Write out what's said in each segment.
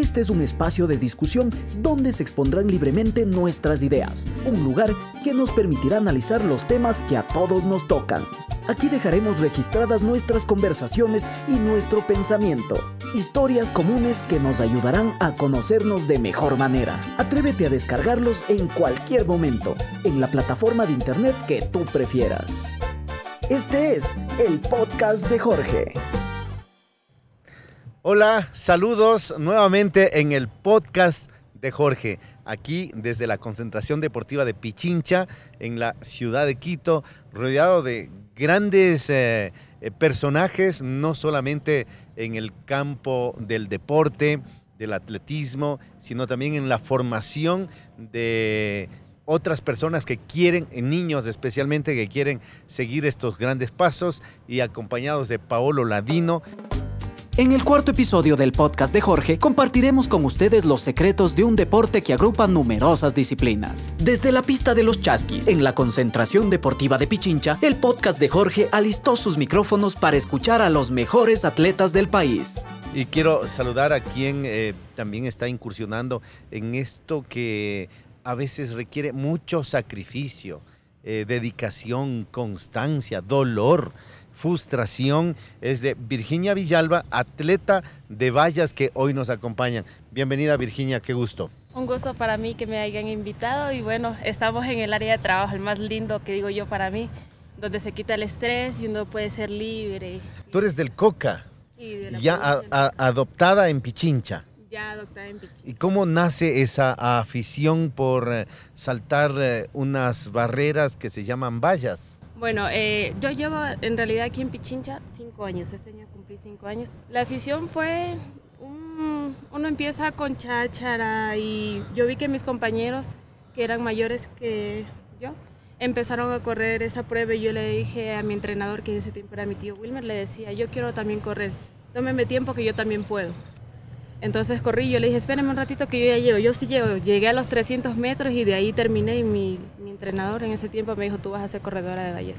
Este es un espacio de discusión donde se expondrán libremente nuestras ideas, un lugar que nos permitirá analizar los temas que a todos nos tocan. Aquí dejaremos registradas nuestras conversaciones y nuestro pensamiento, historias comunes que nos ayudarán a conocernos de mejor manera. Atrévete a descargarlos en cualquier momento, en la plataforma de internet que tú prefieras. Este es el podcast de Jorge. Hola, saludos nuevamente en el podcast de Jorge, aquí desde la concentración deportiva de Pichincha, en la ciudad de Quito, rodeado de grandes eh, eh, personajes, no solamente en el campo del deporte, del atletismo, sino también en la formación de otras personas que quieren, niños especialmente, que quieren seguir estos grandes pasos y acompañados de Paolo Ladino. En el cuarto episodio del podcast de Jorge compartiremos con ustedes los secretos de un deporte que agrupa numerosas disciplinas. Desde la pista de los chasquis, en la concentración deportiva de Pichincha, el podcast de Jorge alistó sus micrófonos para escuchar a los mejores atletas del país. Y quiero saludar a quien eh, también está incursionando en esto que a veces requiere mucho sacrificio, eh, dedicación, constancia, dolor frustración es de Virginia Villalba, atleta de vallas que hoy nos acompañan. Bienvenida Virginia, qué gusto. Un gusto para mí que me hayan invitado y bueno, estamos en el área de trabajo, el más lindo que digo yo para mí, donde se quita el estrés y uno puede ser libre. Tú eres del Coca. Sí, de la ya adoptada en Pichincha. Ya adoptada en Pichincha. ¿Y cómo nace esa afición por eh, saltar eh, unas barreras que se llaman vallas? Bueno, eh, yo llevo en realidad aquí en Pichincha cinco años, este año cumplí cinco años. La afición fue, uno empieza con cháchara y yo vi que mis compañeros, que eran mayores que yo, empezaron a correr esa prueba y yo le dije a mi entrenador, que en ese tiempo era mi tío Wilmer, le decía, yo quiero también correr, tómeme tiempo que yo también puedo. Entonces corrí y yo le dije, espérenme un ratito que yo ya llego. Yo sí llego, llegué a los 300 metros y de ahí terminé y mi, mi entrenador en ese tiempo me dijo, tú vas a ser corredora de valles.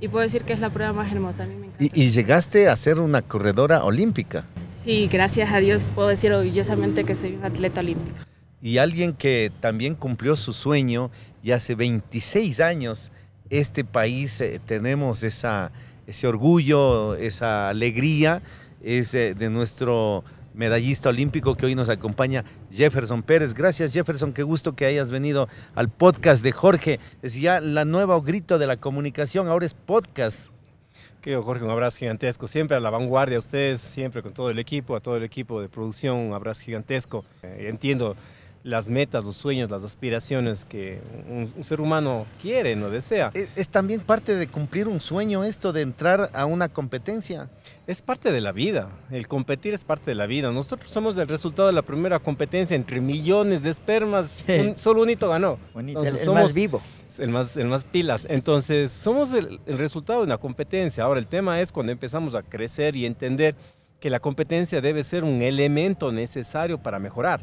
Y puedo decir que es la prueba más hermosa, a mí me encanta. ¿Y, llegaste a ser una corredora olímpica? Sí, gracias a Dios puedo decir orgullosamente que soy un atleta olímpico. Y alguien que también cumplió su sueño y hace 26 años este país eh, tenemos esa, ese orgullo, esa alegría, es eh, de nuestro medallista olímpico que hoy nos acompaña, Jefferson Pérez. Gracias Jefferson, qué gusto que hayas venido al podcast de Jorge. Es ya la nueva grito de la comunicación, ahora es podcast. Querido Jorge, un abrazo gigantesco, siempre a la vanguardia, ustedes, siempre con todo el equipo, a todo el equipo de producción, un abrazo gigantesco. Eh, entiendo las metas, los sueños, las aspiraciones que un, ser humano quiere, no desea. ¿Es, también parte de cumplir un sueño esto de entrar a una competencia? Es parte de la vida, el competir es parte de la vida. Nosotros somos el resultado de la primera competencia entre millones de espermas, solo un hito ganó. el, somos, más vivo. El más, el más pilas. Entonces, somos el, el resultado de una competencia. Ahora, el tema es cuando empezamos a crecer y entender que la competencia debe ser un elemento necesario para mejorar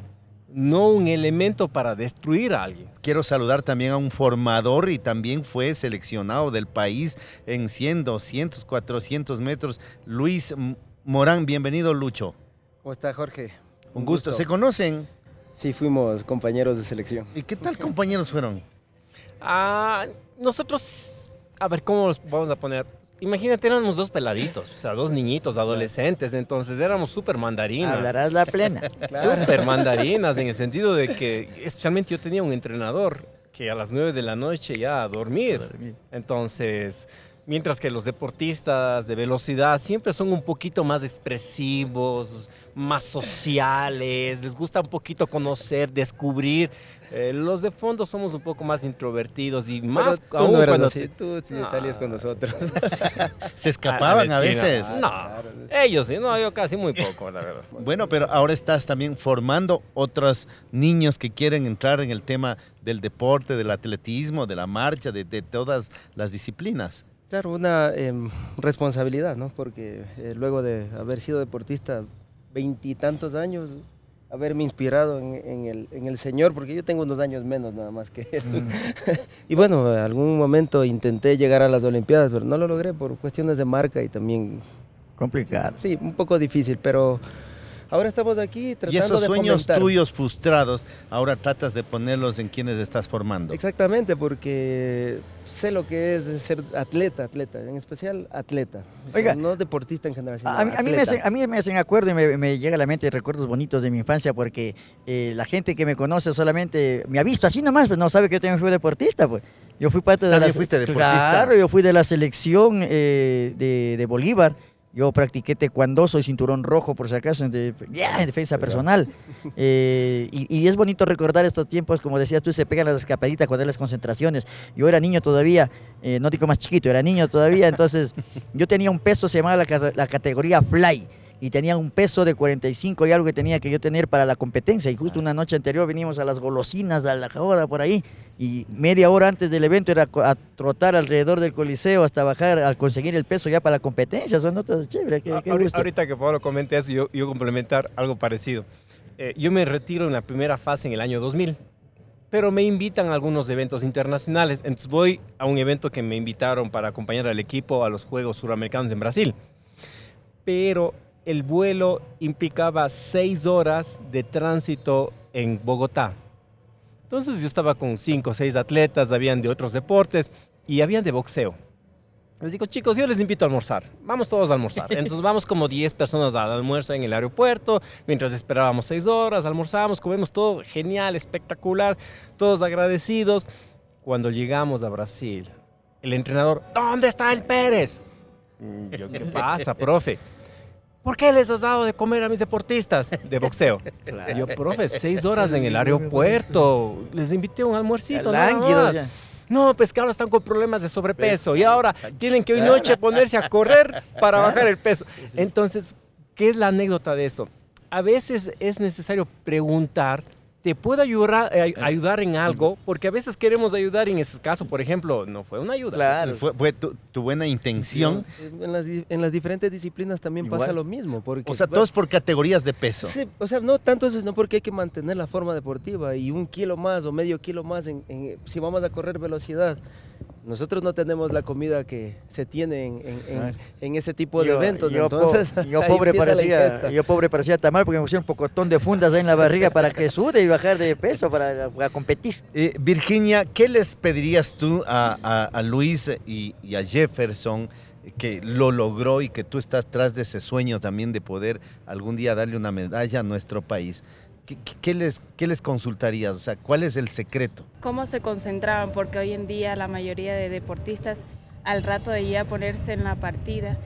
no un elemento para destruir a alguien. Quiero saludar también a un formador y también fue seleccionado del país en 100, 200, 400 metros, Luis Morán. Bienvenido, Lucho. ¿Cómo está, Jorge? Un, gusto. ¿Se conocen? Sí, fuimos compañeros de selección. ¿Y qué tal compañeros fueron? Ah, nosotros, a ver, ¿cómo los vamos a poner? Imagínate, éramos dos peladitos, o sea, dos niñitos, adolescentes, entonces éramos súper mandarinas. Hablarás la plena. Súper mandarinas, en el sentido de que, especialmente yo tenía un entrenador que a las nueve de la noche ya a dormir. Entonces, mientras que los deportistas de velocidad siempre son un poquito más expresivos, más sociales, les gusta un poquito conocer, descubrir. Eh, los de fondo somos un poco más introvertidos y más tú aún no cuando así, tú sí salías con nosotros. Se escapaban a, veces. No, ellos sí, no, yo casi muy poco, la verdad. Bueno, pero ahora estás también formando otros niños que quieren entrar en el tema del deporte, del atletismo, de la marcha, de, todas las disciplinas. Claro, una em, responsabilidad, ¿no? Porque eh, luego de haber sido deportista veintitantos años, haberme inspirado en, el, en, el, Señor, porque yo tengo unos años menos nada más que él. Mm. y bueno, en algún momento intenté llegar a las Olimpiadas, pero no lo logré por cuestiones de marca y también... Complicado. Sí, un poco difícil, pero ahora estamos aquí tratando Y esos de sueños fomentar. tuyos frustrados, ahora tratas de ponerlos en quienes estás formando. Exactamente, porque sé lo que es ser atleta, atleta, en especial atleta. O sea, Oiga, no deportista en general, sino A, mí- a mí me hacen, a mí me hacen acuerdo y me, me llega a la mente recuerdos bonitos de mi infancia porque eh, la gente que me conoce solamente me ha visto así nomás, pero no sabe que yo también fui deportista. Pues. Yo fui parte de la... fuiste deportista. Claro, yo fui de la selección eh, de, de Bolívar. Yo practiqué taekwondo, soy cinturón rojo por si acaso, en, de- ya, en defensa personal. Eh, y, y es bonito recordar estos tiempos, como decías tú, se pegan las escapaditas cuando hay las concentraciones. Yo era niño todavía, eh, no digo más chiquito, era niño todavía, entonces yo tenía un peso, se llamaba la categoría fly, y tenía un peso de 45 y algo que tenía que yo tener para la competencia. Y justo una noche anterior venimos a las golosinas, a la hora por ahí, y media hora antes del evento era a trotar alrededor del coliseo hasta bajar, al conseguir el peso ya para la competencia. Son notas chéveres, qué, qué gusto. Ahorita que Pablo comente eso, yo, yo complementar algo parecido. Eh, yo me retiro en la primera fase en el año 2000, pero me invitan a algunos eventos internacionales. Entonces voy a un evento que me invitaron para acompañar al equipo a los Juegos Suramericanos en Brasil. Pero el vuelo implicaba seis horas de tránsito en Bogotá. Entonces yo estaba con cinco o seis atletas, habían de otros deportes y habían de boxeo. Les digo, chicos, yo les invito a almorzar. Vamos todos a almorzar. Entonces vamos como 10 personas al almuerzo en el aeropuerto. Mientras esperábamos 6 horas, almorzamos, comemos todo genial, espectacular, todos agradecidos. Cuando llegamos a Brasil, el entrenador, ¿dónde está el Pérez? Mm, Yo, ¿qué pasa, profe? ¿Por qué les has dado de comer a mis deportistas de boxeo? Yo, profe, 6 horas en el aeropuerto. Les invité a un almuercito. Lánguidos más". ya. No, pues que ahora están con problemas de sobrepeso y ahora tienen que hoy noche ponerse a correr para bajar el peso. Entonces, ¿qué es la anécdota de esto? A veces es necesario preguntar, ¿te puedo ayudar, eh, ayudar en algo? Porque a veces queremos ayudar y en ese caso, por ejemplo, no fue una ayuda. Claro. Fue, fue tu, tu buena intención. En las, di- en las diferentes disciplinas también pasa lo mismo. Porque, O sea, bueno, todos por categorías de peso. Sí, o sea, no tanto eso, sino porque hay que mantener la forma deportiva y un kilo más o medio kilo más en, en- si vamos a correr velocidad. Nosotros no tenemos la comida que se tiene en, en- en- Claro. en ese tipo de Yo- eventos. yo, po- pobre parecía, yo pobre parecía tamal porque me pusieron un pocotón de fundas ahí en la barriga para que sude y bajar de peso para, para competir. Eh, Virginia, ¿qué les pedirías tú a, a- a Luis y, y a Jefferson que lo logró y que tú estás tras de ese sueño también de poder algún día darle una medalla a nuestro país? ¿Qué, les, qué les consultarías? O sea, ¿cuál es el secreto? cómo se concentraban, porque hoy en día la mayoría de deportistas al rato de ya ponerse en la partida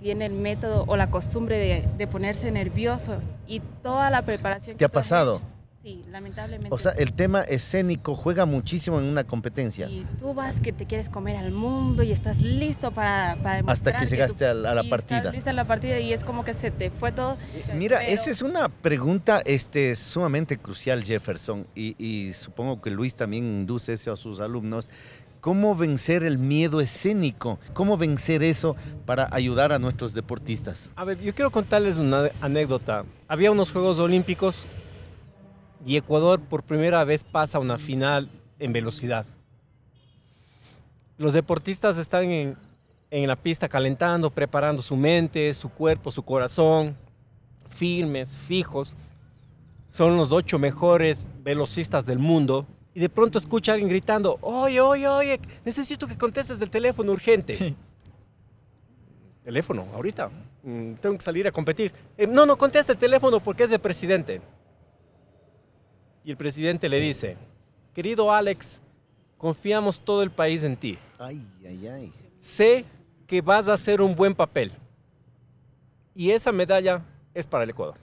tiene el método o la costumbre de, de ponerse nervioso y toda la preparación. ¿Te que ha pasado? Sí, lamentablemente. O sea, sí. el tema escénico juega muchísimo en una competencia. Y tú vas que te quieres comer al mundo y estás listo para, para Hasta que llegaste tú- a la- a la y partida. Estás lista en la partida y es como que se te fue todo. Mira, Pero- esa es una pregunta este, sumamente crucial, Jefferson, y, y supongo que Luis también induce eso a sus alumnos. ¿Cómo vencer el miedo escénico? ¿Cómo vencer eso para ayudar a nuestros deportistas? A ver, yo quiero contarles una anécdota. Había unos Juegos Olímpicos y Ecuador por primera vez pasa a una final en velocidad. Los deportistas están en, en la pista calentando, preparando su mente, su cuerpo, su corazón, firmes, fijos. Son los ocho mejores velocistas del mundo. Y de pronto escucha a alguien gritando, oye, oye, oye, necesito que contestes el teléfono urgente. teléfono, ahorita. Mm, tengo que salir a competir. "Eh, no, no contesta el teléfono porque es el presidente. Y el presidente le dice, querido Alex, confiamos todo el país en ti. Ay, ay, ay. Sé que vas a hacer un buen papel. Y esa medalla es para el Ecuador.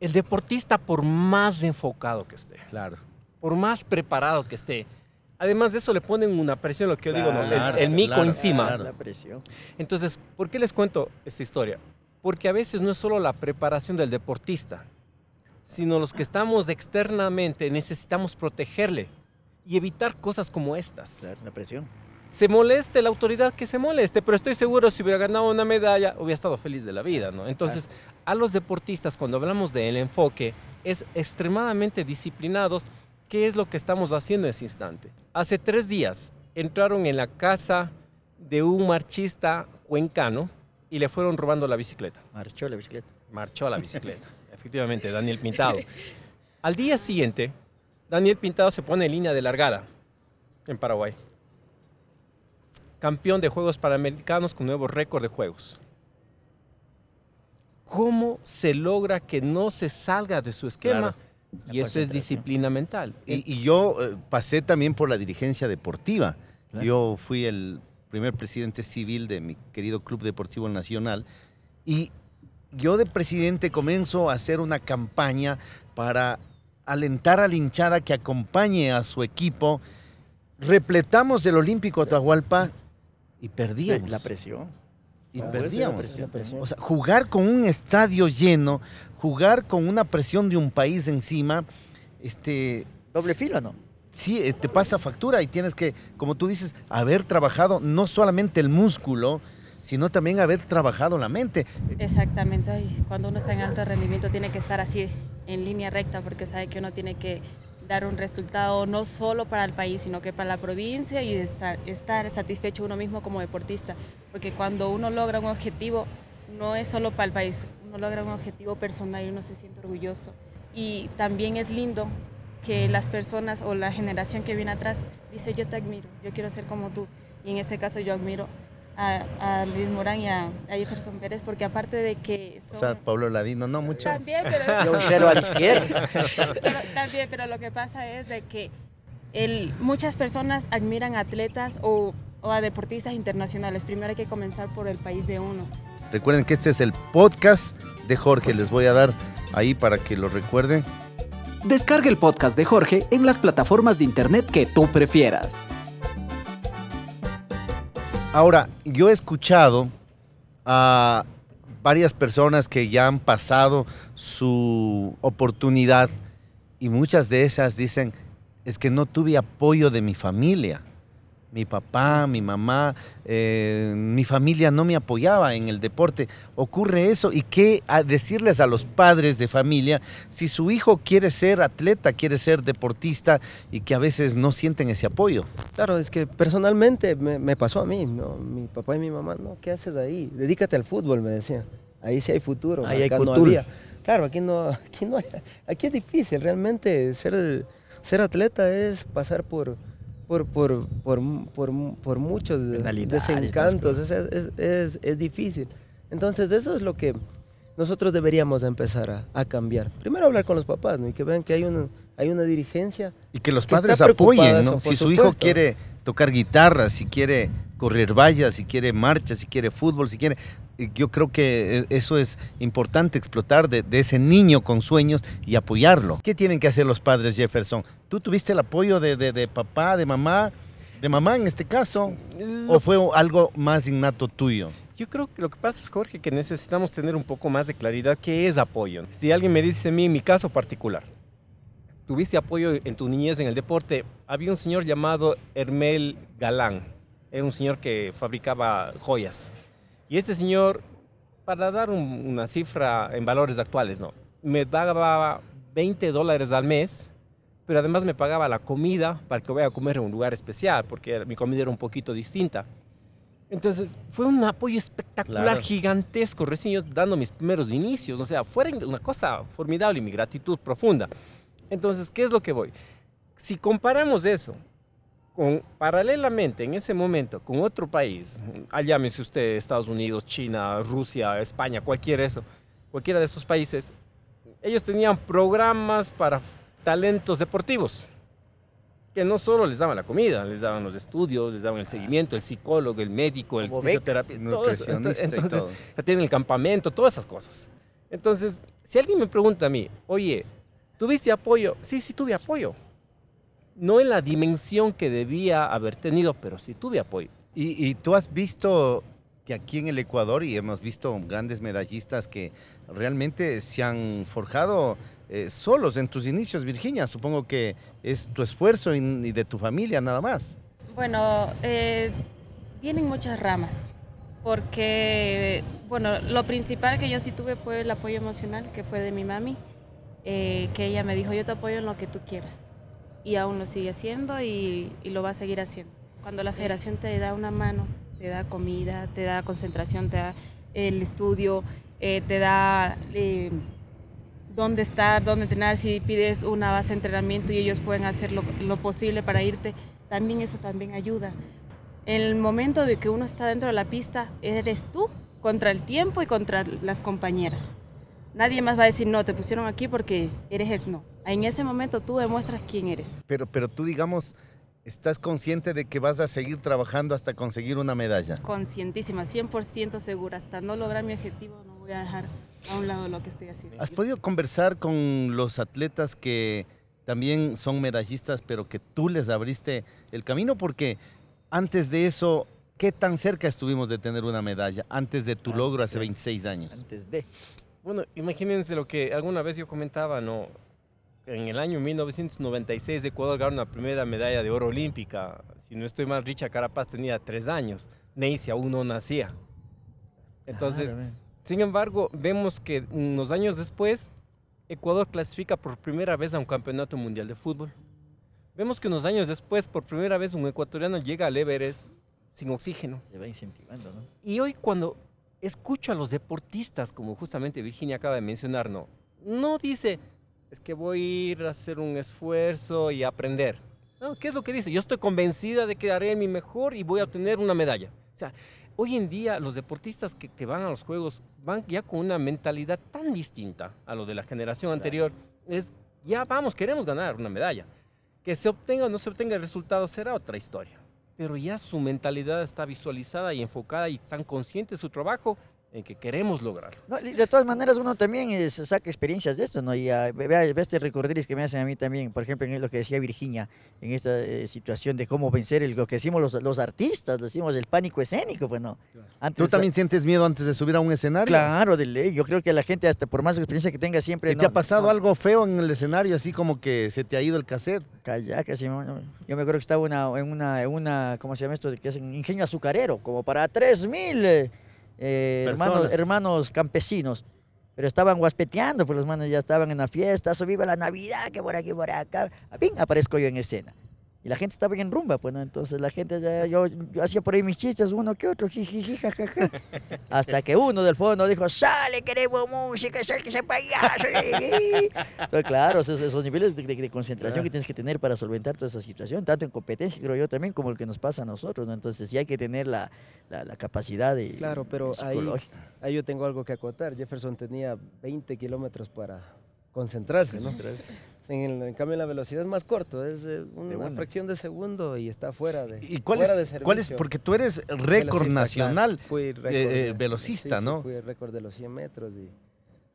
El deportista, por más enfocado que esté, Claro. por más preparado que esté, además de eso le ponen una presión, lo que yo digo, ¿no? El- el, mico claro, encima. claro. La presión. Entonces, ¿por qué les cuento esta historia? Porque a veces no es solo la preparación del deportista, sino los que estamos externamente necesitamos protegerle y evitar cosas como estas. La presión. Se moleste la autoridad que se moleste, pero estoy seguro si hubiera ganado una medalla hubiera estado feliz de la vida, ¿no? Entonces, a los deportistas cuando hablamos del enfoque es extremadamente disciplinados. ¿Qué es lo que estamos haciendo en ese instante? Hace tres días entraron en la casa de un marchista cuencano y le fueron robando la bicicleta. Marchó la bicicleta. Marchó la bicicleta. Efectivamente, Daniel Pintado. Al día siguiente, Daniel Pintado se pone en línea de largada en Paraguay. Campeón de Juegos Panamericanos con nuevo récord de juegos. ¿Cómo se logra que no se salga de su esquema? Claro. Y eso es disciplina mental. Y, y yo eh, pasé también por la dirigencia deportiva. Claro. Yo fui el primer presidente civil de mi querido Club Deportivo Nacional y yo de presidente comienzo a hacer una campaña para alentar a la hinchada que acompañe a su equipo. Repletamos el Olímpico Atahualpa y perdíamos. La presión. y Ah, perdíamos. la presión. O sea, jugar con un estadio lleno, jugar con una presión de un país encima, este, Doble filo, ¿no? sí, eh, te pasa factura y tienes que, como tú dices, haber trabajado no solamente el músculo, sino también haber trabajado la mente. Exactamente, ay, cuando uno está en alto rendimiento tiene que estar así en línea recta porque sabe que uno tiene que dar un resultado no solo para el país, sino que para la provincia y estar satisfecho uno mismo como deportista, porque cuando uno logra un objetivo no es solo para el país, uno logra un objetivo personal y uno se siente orgulloso. Y también es lindo que las personas o la generación que viene atrás dice yo te admiro, yo quiero ser como tú. Y en este caso yo admiro a, a Luis Morán y a, a Jefferson Pérez porque aparte de que O sea, Pablo Ladino, no mucho. También, pero, Yo un cero a la izquierda. pero- también, pero lo que pasa es de que el, muchas personas admiran a atletas o, o a deportistas internacionales. Primero hay que comenzar por el país de uno. Recuerden que este es el podcast de Jorge, les voy a dar ahí para que lo recuerden. Descarga el podcast de Jorge en las plataformas de internet que tú prefieras. Ahora, yo he escuchado a varias personas que ya han pasado su oportunidad y muchas de esas dicen, es que no tuve apoyo de mi familia. Mi papá, mi mamá, eh, mi familia no me apoyaba en el deporte. Ocurre eso. ¿Y qué a decirles a los padres de familia si su hijo quiere ser atleta, quiere ser deportista y que a veces no sienten ese apoyo? Claro, es que personalmente me, me pasó a mí, ¿no? mi papá y mi mamá, no, ¿qué haces ahí? Dedícate al fútbol, me decían. Ahí sí hay futuro. Ahí hay no había. Claro, aquí no, aquí no hay- aquí es difícil, realmente ser, ser atleta es pasar por, por, por, por, por, por muchos Penalidades, desencantos, o sea, es, es, es difícil. Entonces eso es lo que nosotros deberíamos empezar a, a cambiar. Primero hablar con los papás, ¿no? Y que vean que hay una, hay una dirigencia Y que los padres apoyen, ¿no? Si su hijo quiere tocar guitarra, si quiere correr vallas, si quiere marcha, si quiere fútbol, si quiere... eh, Yo creo que eh, eso es importante, explotar de, de ese niño con sueños y apoyarlo. ¿Qué tienen que hacer los padres, Jefferson? ¿Tú tuviste el apoyo de, de- de papá, de mamá, de mamá en este caso? ¿O fue algo más innato tuyo? Yo creo que lo que pasa es, Jorge, que necesitamos tener un poco más de claridad qué es apoyo. Si alguien me dice a mí, en mi caso particular, tuviste apoyo en tu niñez en el deporte, había un señor llamado Hermel Galán. Era un señor que fabricaba joyas. Y este señor, para dar un- una cifra en valores actuales, ¿no? Me daba 20 dólares al mes, pero además me pagaba la comida para que vaya a comer en un lugar especial, porque mi comida era un poquito distinta. Entonces, fue un apoyo espectacular, Claro. gigantesco, recién yo dando mis primeros inicios. O sea, fue una cosa formidable y mi gratitud profunda. Entonces, ¿qué es lo que voy? Si comparamos eso con, paralelamente en ese momento con otro país, ah, llámese usted Estados Unidos, China, Rusia, España, cualquiera, eso, cualquiera de esos países, ellos tenían programas para talentos deportivos que no solo les daban la comida, les daban los estudios, les daban el seguimiento, el psicólogo, el médico, el fisioterapeuta. Nutricionista y Entonces, todo. ya tienen el campamento, todas esas cosas. Entonces, si alguien me pregunta a mí, oye, ¿tuviste apoyo? Sí, sí tuve apoyo. No en la dimensión que debía haber tenido, pero sí tuve apoyo. Y, y tú has visto que aquí en el Ecuador, y hemos visto grandes medallistas que realmente se han forjado eh, solos en tus inicios, Virginia. Supongo que es tu esfuerzo y, de tu familia nada más. Bueno, eh, vienen muchas ramas, porque, bueno, lo principal que yo sí tuve fue el apoyo emocional, que fue de mi mami, eh, que ella me dijo, yo te apoyo en lo que tú quieras. Y aún lo sigue haciendo y lo va a seguir haciendo. Cuando la federación te da una mano, te da comida, te da concentración, te da el estudio, eh, te da eh, dónde estar, dónde entrenar, si pides una base de entrenamiento y ellos pueden hacer lo, posible para irte, también eso también ayuda. En el momento de que uno está dentro de la pista, eres tú contra el tiempo y contra las compañeras. Nadie más va a decir, no, te pusieron aquí porque eres no. En ese momento tú demuestras quién eres. Pero, pero tú, digamos, ¿estás consciente de que vas a seguir trabajando hasta conseguir una medalla? Conscientísima, 100% segura. Hasta no lograr mi objetivo, no voy a dejar a un lado lo que estoy haciendo. ¿Has podido conversar con los atletas que también son medallistas, pero que tú les abriste el camino? Porque antes de eso, ¿qué tan cerca estuvimos de tener una medalla? Antes de tu Ah, logro hace ok. 26 años. Antes de. Bueno, imagínense lo que alguna vez yo comentaba, ¿no? En el año 1996 Ecuador ganó una primera medalla de oro olímpica. Si no estoy mal, Richa Carapaz tenía tres años. Neisy aún no nacía. Entonces, ve. sin embargo, vemos que unos años después, Ecuador clasifica por primera vez a un campeonato mundial de fútbol. Vemos que unos años después, por primera vez, un ecuatoriano llega al Everest sin oxígeno. se va incentivando, ¿no? Y hoy cuando escucho a los deportistas, como justamente Virginia acaba de mencionar, no, no dice, es que voy a ir a hacer un esfuerzo y aprender. No, ¿qué es lo que dice? Yo estoy convencida de que haré mi mejor y voy a obtener una medalla. O sea, hoy en día los deportistas que, que van a los Juegos van ya con una mentalidad tan distinta a lo de la generación anterior. Es, ya vamos, queremos ganar una medalla. Que se obtenga o no se obtenga el resultado será otra historia pero ya su mentalidad está visualizada y enfocada y están conscientes de su trabajo en que queremos. No, y de todas maneras, uno también eh, saca experiencias de esto, ¿no? Y ah, ve, ve- ve este recorderis que me hacen a mí también, por ejemplo, en lo que decía Virginia, en esta eh, situación de cómo vencer el, lo que decimos los, los artistas, decimos el pánico escénico, pues no. Antes, ¿Tú también sientes miedo antes de subir a un escenario? Claro, de ley. Yo creo que la gente, hasta por más experiencia que tenga, siempre. ¿Y te ha pasado no, algo feo en el escenario, así como que se te ha ido el cassette? Calla, casi. Yo me acuerdo que estaba una, en, una, en una, ¿cómo se llama esto? Que es un ingenio azucarero, como para 3.000 eh, eh, hermanos, hermanos campesinos. Pero estaban guaspeteando, pues los manos ya estaban en la fiesta, eso viva la Navidad, que por aquí, por acá. ¡Ping! Aparezco yo en escena. Y la gente estaba en rumba, pues, ¿no? Entonces la gente, ya- yo, yo hacía por ahí mis chistes, uno que otro, jijiji, jajaja. Hasta que uno del fondo dijo, sale, queremos música, sale que sea payaso. Entonces, claro, esos, esos niveles de, de- de concentración que tienes que tener para solventar toda esa situación, tanto en competencia, creo yo, también como el que nos pasa a nosotros, ¿no? Entonces sí hay que tener la, la- la capacidad de Claro, pero ahí-. Ahí yo tengo algo que acotar. Jefferson tenía 20 kilómetros para concentrarse, ¿no? En, el- en cambio, la velocidad es más corto, es eh, una, una. fracción de segundo y está fuera de, ¿Y cuál fuera de es, servicio. cuál es? Porque tú eres récord nacional. claro. Fui récord eh, de- velocista, sí, sí, ¿no? fui el récord de los 100 metros y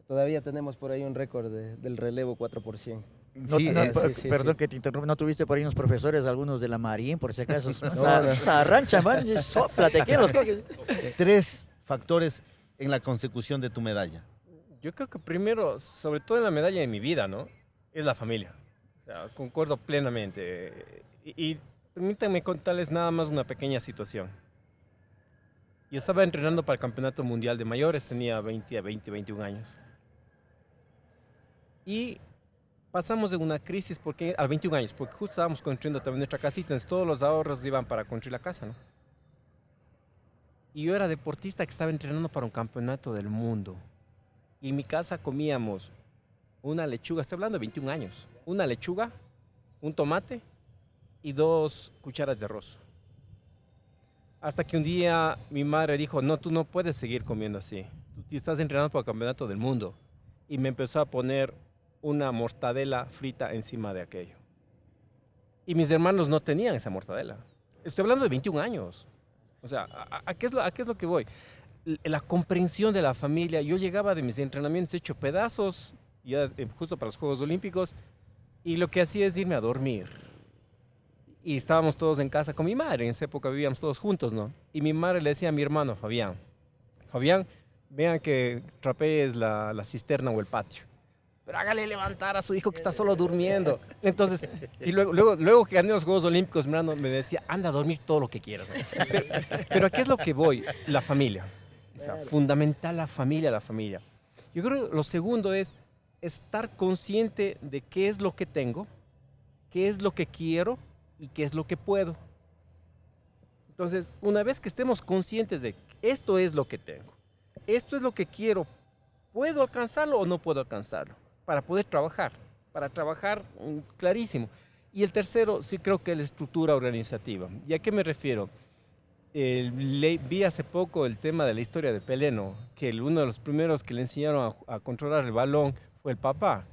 todavía tenemos por ahí un récord de- del relevo 4 por 100. No, Sí, no, eh, per- sí, sí, perdón sí. que te interrumpa, ¿no tuviste por ahí unos profesores, algunos de la Marín, por si acaso? No. arranchan, man, y sóplate, ¿quién los coge? tres factores en la consecución de tu medalla. Yo creo que primero, sobre todo en la medalla de mi vida, ¿no? Es la familia. Concuerdo plenamente. Y, y permítanme contarles nada más una pequeña situación. Yo estaba entrenando para el Campeonato Mundial de Mayores, tenía 20 a 20, 21 años. Y pasamos de una crisis porque, a 21 años, porque justo estábamos construyendo también nuestra casita, entonces todos los ahorros iban para construir la casa, ¿no? Y yo era deportista que estaba entrenando para un campeonato del mundo. Y en mi casa comíamos una lechuga, estoy hablando de 21 años, una lechuga, un tomate y dos cucharas de arroz. Hasta que un día mi madre dijo, no, tú no puedes seguir comiendo así. Tú estás entrenando para el campeonato del mundo. Y me empezó a poner una mortadela frita encima de aquello. Y mis hermanos no tenían esa mortadela. Estoy hablando de 21 años. O sea, ¿a, qué, es a qué es lo que voy? La comprensión de la familia. Yo llegaba de mis entrenamientos hecho pedazos, eh, justo para los Juegos Olímpicos, y lo que hacía es irme a dormir. Y estábamos todos en casa con mi madre, en esa época vivíamos todos juntos, ¿no? Y mi madre le decía a mi hermano, Fabián, Fabián, vean que trapees la, la cisterna o el patio. Pero hágale levantar a su hijo que está solo durmiendo. Entonces, y luego, luego, luego que gané los Juegos Olímpicos, mi hermano me decía, anda a dormir todo lo que quieras. Pero, pero ¿a qué es lo que voy? La familia. O sea, fundamental la familia, la familia. Yo creo que lo segundo es estar consciente de qué es lo que tengo, qué es lo que quiero y qué es lo que puedo. Entonces, una vez que estemos conscientes de esto es lo que tengo, esto es lo que quiero, ¿puedo alcanzarlo o no puedo alcanzarlo? Para poder trabajar, para trabajar mm, clarísimo. Y el tercero, sí creo que es la estructura organizativa. ¿Y a qué me refiero? vi hace poco el tema de la historia de Peleno, que uno de los primeros que le enseñaron a, controlar el balón fue el papá,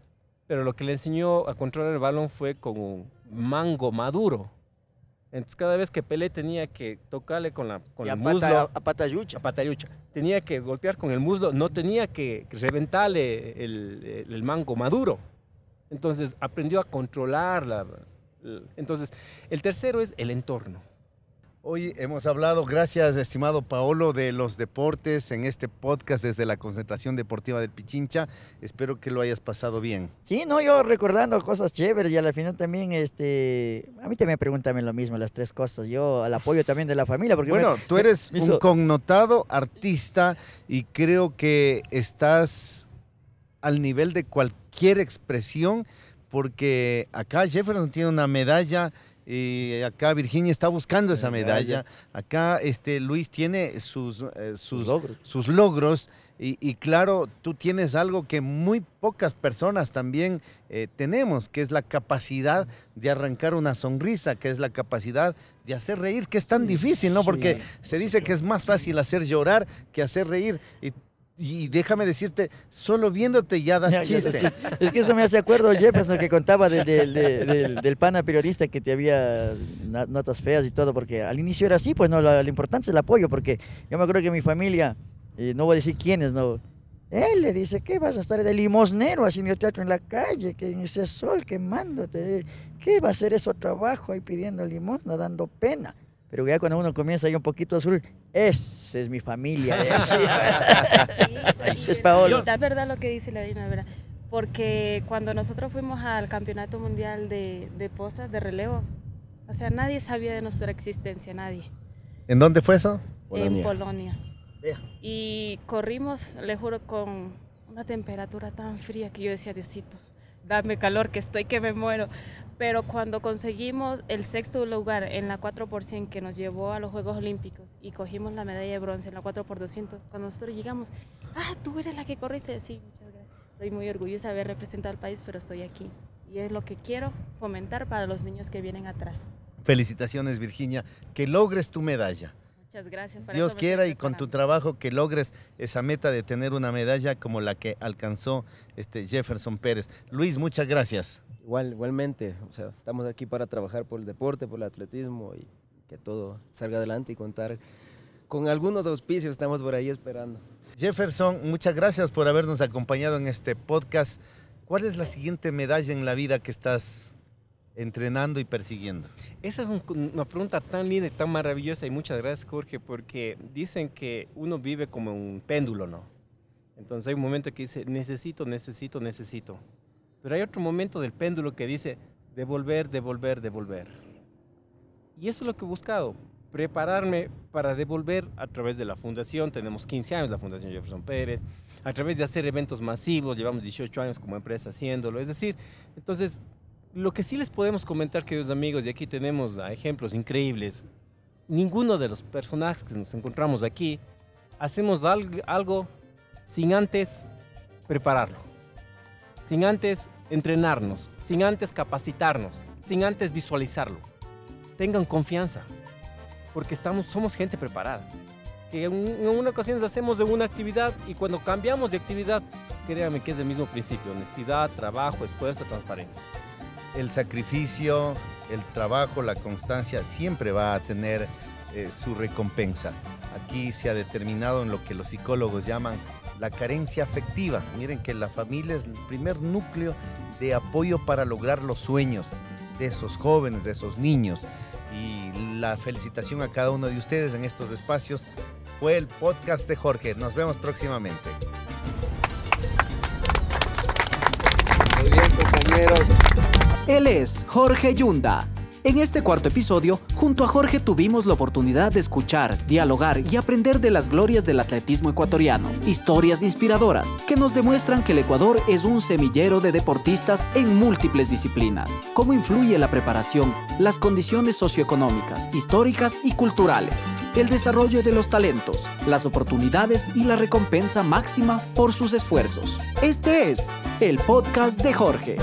pero lo que le enseñó a controlar el balón fue con un mango maduro. Entonces cada vez que Pelé tenía que tocarle con, la, con el muslo... A patayucha. A patayucha. Tenía que golpear con el muslo, no tenía que reventarle el, el, mango maduro. Entonces aprendió a controlar Entonces, el tercero es el entorno. Hoy hemos hablado, gracias estimado Paolo, de los deportes en este podcast desde la concentración deportiva del Pichincha. Espero que lo hayas pasado bien. Sí, no, yo recordando cosas chéveres y al final también, este, a mí también pregúntame lo mismo, las tres cosas. Yo al apoyo también de la familia. Porque bueno, tú eres un connotado artista y creo que estás al nivel de cualquier expresión porque acá Jefferson tiene una medalla y acá Virginia está buscando esa medalla. Acá este, Luis tiene sus, eh, sus, logros. Sus logros y, claro, tú tienes algo que muy pocas personas también eh, tenemos, que es la capacidad de arrancar una sonrisa, que es la capacidad de hacer reír, que es tan difícil, ¿no? Porque se dice que es más fácil hacer llorar que hacer reír. Y y déjame decirte, solo viéndote ya das chiste. es que eso me hace acuerdo, Jefferson, que contaba del, pana periodista que te había notas feas y todo, porque al inicio era así, pues no, lo, importante es el apoyo, porque yo me acuerdo que mi familia, eh, no voy a decir quiénes, no, él le dice, ¿qué vas a estar de limosnero haciendo teatro en la calle, que en ese sol quemándote? ¿Qué va a ser eso trabajo ahí pidiendo limosna, dando pena? Pero ya cuando uno comienza ahí un poquito a subir, esa es mi familia. es Paolo. Es verdad lo que dice la Dina, ¿verdad? Porque cuando nosotros fuimos al Campeonato Mundial de, de Postas, de relevo, o sea, nadie sabía de nuestra existencia, nadie. ¿En dónde fue eso? En Polonia. Y corrimos, le juro, con una temperatura tan fría que yo decía, Diosito, dame calor, que estoy que me muero pero cuando conseguimos el sexto lugar en la 4% que nos llevó a los Juegos Olímpicos y cogimos la medalla de bronce en la 4x200, cuando nosotros llegamos, ah, tú eres la que corriste, sí, muchas gracias. Estoy muy orgullosa de haber representado al país, pero estoy aquí. Y es lo que quiero fomentar para los niños que vienen atrás. Felicitaciones, Virginia, que logres tu medalla. Muchas gracias. Dios quiera y con tu trabajo que logres esa meta de tener una medalla como la que alcanzó este Jefferson Pérez. Luis, muchas gracias. Igual, igualmente, o sea, estamos aquí para trabajar por el deporte, por el atletismo y que todo salga adelante y contar con algunos auspicios, estamos por ahí esperando. Jefferson, muchas gracias por habernos acompañado en este podcast. ¿Cuál es la siguiente medalla en la vida que estás entrenando y persiguiendo? Esa es una pregunta tan linda y tan maravillosa y muchas gracias Jorge porque dicen que uno vive como un péndulo, ¿no? Entonces hay un momento que dice necesito, necesito, necesito. Pero hay otro momento del péndulo que dice devolver, devolver, devolver. Y eso es lo que he buscado, prepararme para devolver a través de la fundación. Tenemos 15 años la Fundación Jefferson Pérez, a través de hacer eventos masivos, llevamos 18 años como empresa haciéndolo. Es decir, entonces, lo que sí les podemos comentar, queridos amigos, y aquí tenemos ejemplos increíbles, ninguno de los personajes que nos encontramos aquí hacemos algo sin antes prepararlo, sin antes entrenarnos, sin antes capacitarnos, sin antes visualizarlo. Tengan confianza, porque estamos, somos gente preparada. Que en, una ocasión hacemos de una actividad y cuando cambiamos de actividad, créanme que es el mismo principio, honestidad, trabajo, esfuerzo, transparencia. El sacrificio, el trabajo, la constancia siempre va a tener eh, su recompensa. Aquí se ha determinado en lo que los psicólogos llaman la carencia afectiva. Miren que la familia es el primer núcleo de apoyo para lograr los sueños de esos jóvenes, de esos niños. Y la felicitación a cada uno de ustedes en estos espacios fue el podcast de Jorge. Nos vemos próximamente. Muy bien, compañeros. Él es Jorge Yunda En este cuarto episodio, junto a Jorge tuvimos la oportunidad de escuchar, dialogar y aprender de las glorias del atletismo ecuatoriano. Historias inspiradoras que nos demuestran que el Ecuador es un semillero de deportistas en múltiples disciplinas. Cómo influye la preparación, las condiciones socioeconómicas, históricas y culturales, el desarrollo de los talentos, las oportunidades y la recompensa máxima por sus esfuerzos. Este es el podcast de Jorge.